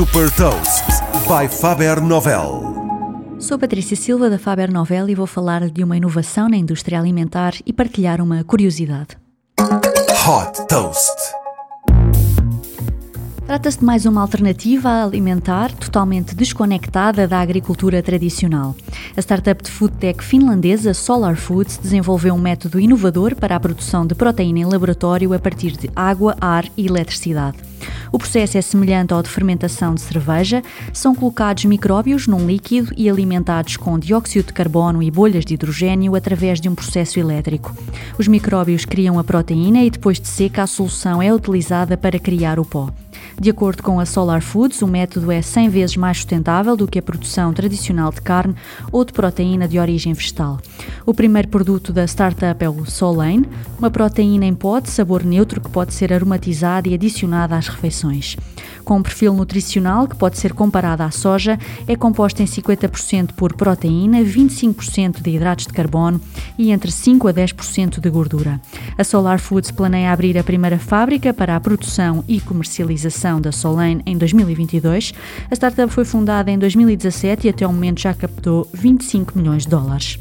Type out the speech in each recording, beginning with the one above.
Super Toast by Faber Novel. Sou Patrícia Silva da Faber Novel e vou falar de uma inovação na indústria alimentar e partilhar uma curiosidade. Hot Toast. Trata-se de mais uma alternativa alimentar totalmente desconectada da agricultura tradicional. A startup de food tech finlandesa Solar Foods desenvolveu um método inovador para a produção de proteína em laboratório a partir de água, ar e eletricidade. O processo é semelhante ao de fermentação de cerveja. São colocados micróbios num líquido e alimentados com dióxido de carbono e bolhas de hidrogênio através de um processo elétrico. Os micróbios criam a proteína e depois de seca a solução é utilizada para criar o pó. De acordo com a Solar Foods, o método é 100 vezes mais sustentável do que a produção tradicional de carne ou de proteína de origem vegetal. O primeiro produto da startup é o Solane, uma proteína em pó de sabor neutro que pode ser aromatizada e adicionada às refeições. Com um perfil nutricional que pode ser comparado à soja, é composta em 50% por proteína, 25% de hidratos de carbono e entre 5 a 10% de gordura. A Solar Foods planeia abrir a primeira fábrica para a produção e comercialização da Solane em 2022. A startup foi fundada em 2017 e até o momento já captou 25 milhões de dólares.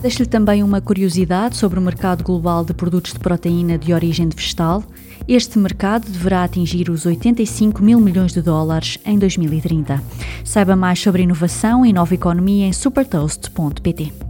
Deixo-lhe também uma curiosidade sobre o mercado global de produtos de proteína de origem vegetal. Este mercado deverá atingir os 85 mil milhões de dólares em 2030. Saiba mais sobre inovação e nova economia em supertoast.pt.